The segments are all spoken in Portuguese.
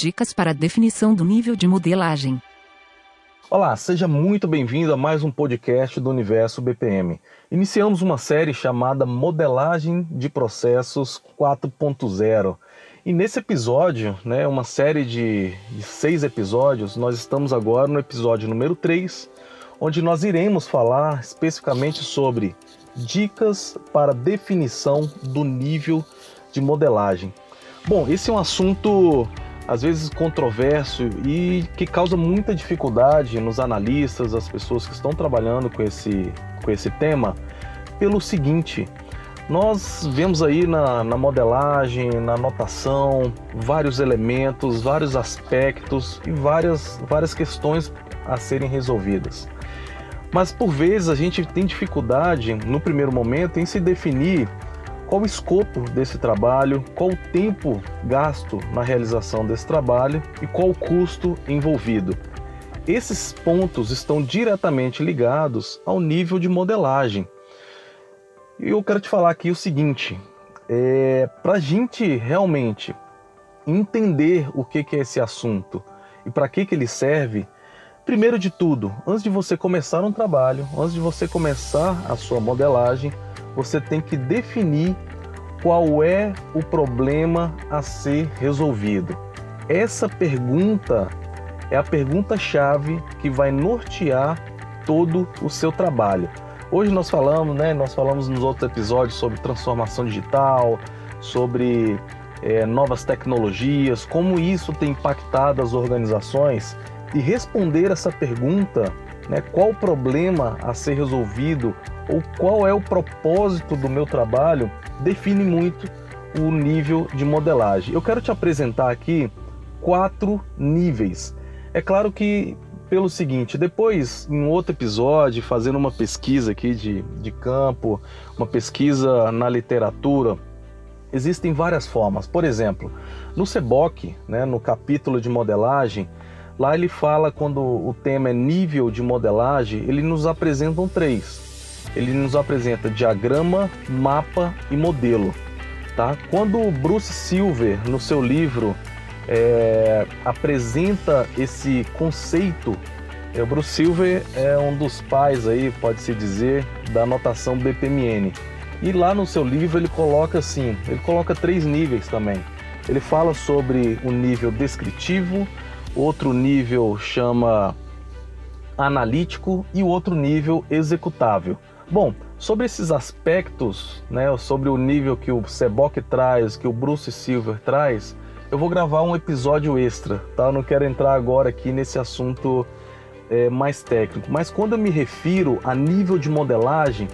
Dicas para definição do nível de modelagem. Olá, seja muito bem-vindo a mais um podcast do Universo BPM. Iniciamos uma série chamada Modelagem de Processos 4.0. E nesse episódio, né, uma série de, de seis episódios, nós estamos agora no episódio número 3, onde nós iremos falar especificamente sobre dicas para definição do nível de modelagem. Bom, esse é um assunto às vezes controverso e que causa muita dificuldade nos analistas, as pessoas que estão trabalhando com esse, com esse tema, pelo seguinte: nós vemos aí na, na modelagem, na notação, vários elementos, vários aspectos e várias, várias questões a serem resolvidas. Mas por vezes a gente tem dificuldade, no primeiro momento, em se definir qual o escopo desse trabalho, qual o tempo gasto na realização desse trabalho e qual o custo envolvido. Esses pontos estão diretamente ligados ao nível de modelagem. E eu quero te falar aqui o seguinte: é, para a gente realmente entender o que, que é esse assunto e para que, que ele serve, primeiro de tudo, antes de você começar um trabalho, antes de você começar a sua modelagem, você tem que definir qual é o problema a ser resolvido. Essa pergunta é a pergunta-chave que vai nortear todo o seu trabalho. Hoje nós falamos, né? Nós falamos nos outros episódios sobre transformação digital, sobre é, novas tecnologias, como isso tem impactado as organizações. E responder essa pergunta, né? Qual o problema a ser resolvido ou qual é o propósito do meu trabalho define muito o nível de modelagem. Eu quero te apresentar aqui quatro níveis. É claro que pelo seguinte, depois em outro episódio, fazendo uma pesquisa aqui de, de campo, uma pesquisa na literatura, existem várias formas. Por exemplo, no SEBOC, né, no capítulo de modelagem, lá ele fala quando o tema é nível de modelagem, ele nos apresentam três ele nos apresenta diagrama, mapa e modelo. Tá? Quando o Bruce Silver, no seu livro, é, apresenta esse conceito, é, o Bruce Silver é um dos pais aí, pode-se dizer, da notação BPMN. E lá no seu livro ele coloca assim, ele coloca três níveis também. Ele fala sobre o nível descritivo, outro nível chama analítico e o outro nível executável. Bom, sobre esses aspectos, né, sobre o nível que o Seboc traz, que o Bruce Silver traz, eu vou gravar um episódio extra, tá? Eu não quero entrar agora aqui nesse assunto é, mais técnico, mas quando eu me refiro a nível de modelagem,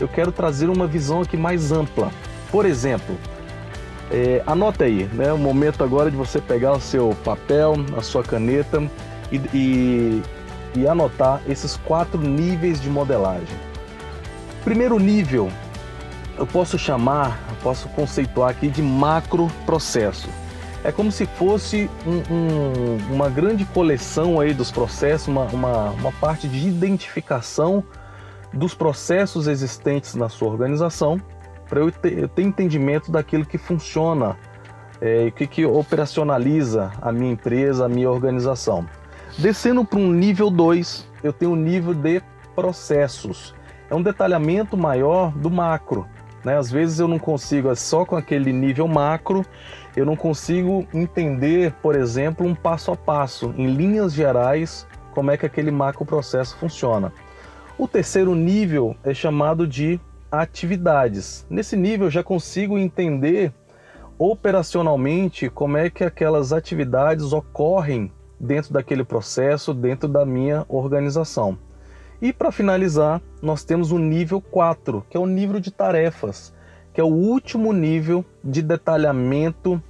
eu quero trazer uma visão aqui mais ampla. Por exemplo, é, anota aí, né? O momento agora de você pegar o seu papel, a sua caneta e, e, e anotar esses quatro níveis de modelagem. Primeiro nível, eu posso chamar, eu posso conceituar aqui de macro processo. É como se fosse um, um, uma grande coleção aí dos processos, uma, uma, uma parte de identificação dos processos existentes na sua organização, para eu, eu ter entendimento daquilo que funciona, é, o que, que operacionaliza a minha empresa, a minha organização. Descendo para um nível 2, eu tenho o um nível de processos é um detalhamento maior do macro. Né? Às vezes eu não consigo, é só com aquele nível macro, eu não consigo entender, por exemplo, um passo a passo, em linhas gerais, como é que aquele macro processo funciona. O terceiro nível é chamado de atividades. Nesse nível já consigo entender operacionalmente como é que aquelas atividades ocorrem dentro daquele processo, dentro da minha organização. E para finalizar, nós temos o nível 4, que é o nível de tarefas, que é o último nível de detalhamento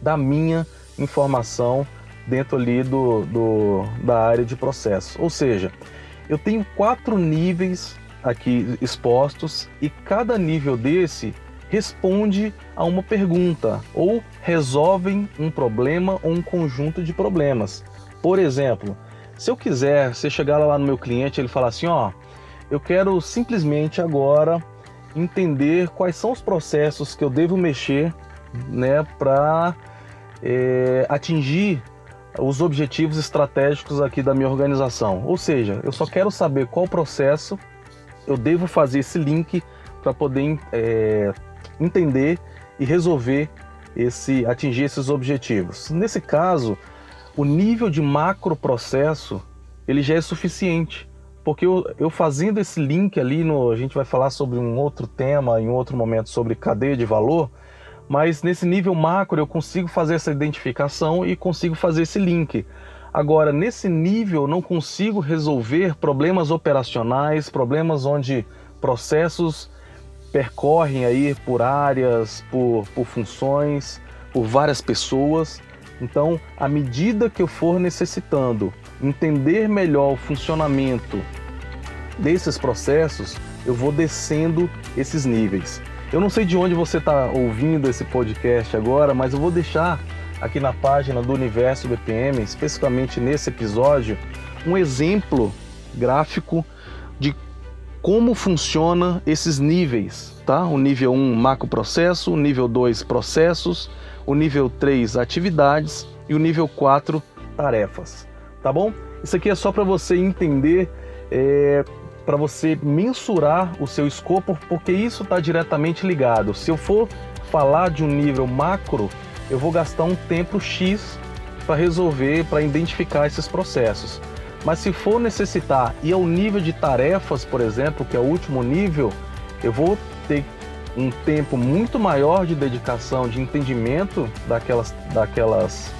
da minha informação dentro ali do, do, da área de processo. Ou seja, eu tenho quatro níveis aqui expostos e cada nível desse responde a uma pergunta ou resolvem um problema ou um conjunto de problemas. Por exemplo, se eu quiser, você chegar lá no meu cliente, ele falar assim, ó, eu quero simplesmente agora entender quais são os processos que eu devo mexer, né, para é, atingir os objetivos estratégicos aqui da minha organização. Ou seja, eu só quero saber qual processo eu devo fazer esse link para poder é, entender e resolver esse, atingir esses objetivos. Nesse caso, o nível de macro processo ele já é suficiente, porque eu, eu fazendo esse link ali, no, a gente vai falar sobre um outro tema em outro momento sobre cadeia de valor, mas nesse nível macro eu consigo fazer essa identificação e consigo fazer esse link. Agora, nesse nível, não consigo resolver problemas operacionais, problemas onde processos percorrem aí por áreas, por, por funções, por várias pessoas. Então, à medida que eu for necessitando entender melhor o funcionamento desses processos, eu vou descendo esses níveis. Eu não sei de onde você está ouvindo esse podcast agora, mas eu vou deixar aqui na página do Universo BPM, especificamente nesse episódio, um exemplo gráfico de como funciona esses níveis, tá? O nível 1 macro processo, o nível 2 processos, o nível 3 atividades e o nível 4 tarefas, tá bom? Isso aqui é só para você entender é, para você mensurar o seu escopo, porque isso está diretamente ligado. Se eu for falar de um nível macro, eu vou gastar um tempo X para resolver, para identificar esses processos. Mas se for necessitar ir ao nível de tarefas, por exemplo, que é o último nível, eu vou ter um tempo muito maior de dedicação, de entendimento daquelas, daquelas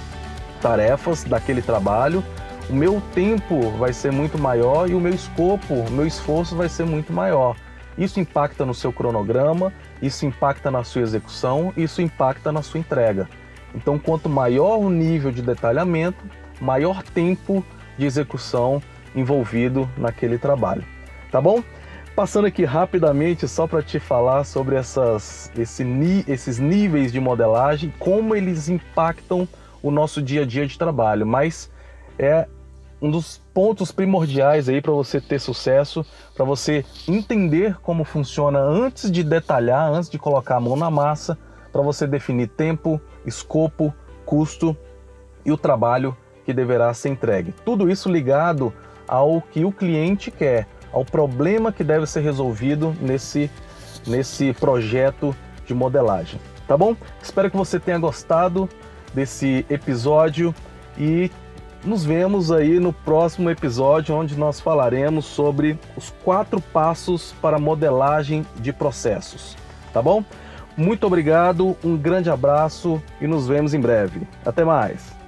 tarefas, daquele trabalho, o meu tempo vai ser muito maior e o meu escopo, o meu esforço vai ser muito maior. Isso impacta no seu cronograma, isso impacta na sua execução, isso impacta na sua entrega. Então, quanto maior o nível de detalhamento, maior tempo de execução envolvido naquele trabalho. Tá bom? Passando aqui rapidamente só para te falar sobre essas, esse, esses níveis de modelagem, como eles impactam o nosso dia a dia de trabalho, mas é um dos pontos primordiais aí para você ter sucesso, para você entender como funciona antes de detalhar, antes de colocar a mão na massa, para você definir tempo, escopo, custo e o trabalho que deverá ser entregue. Tudo isso ligado ao que o cliente quer, ao problema que deve ser resolvido nesse, nesse projeto de modelagem. Tá bom? Espero que você tenha gostado desse episódio e nos vemos aí no próximo episódio, onde nós falaremos sobre os quatro passos para modelagem de processos. Tá bom? Muito obrigado, um grande abraço e nos vemos em breve. Até mais!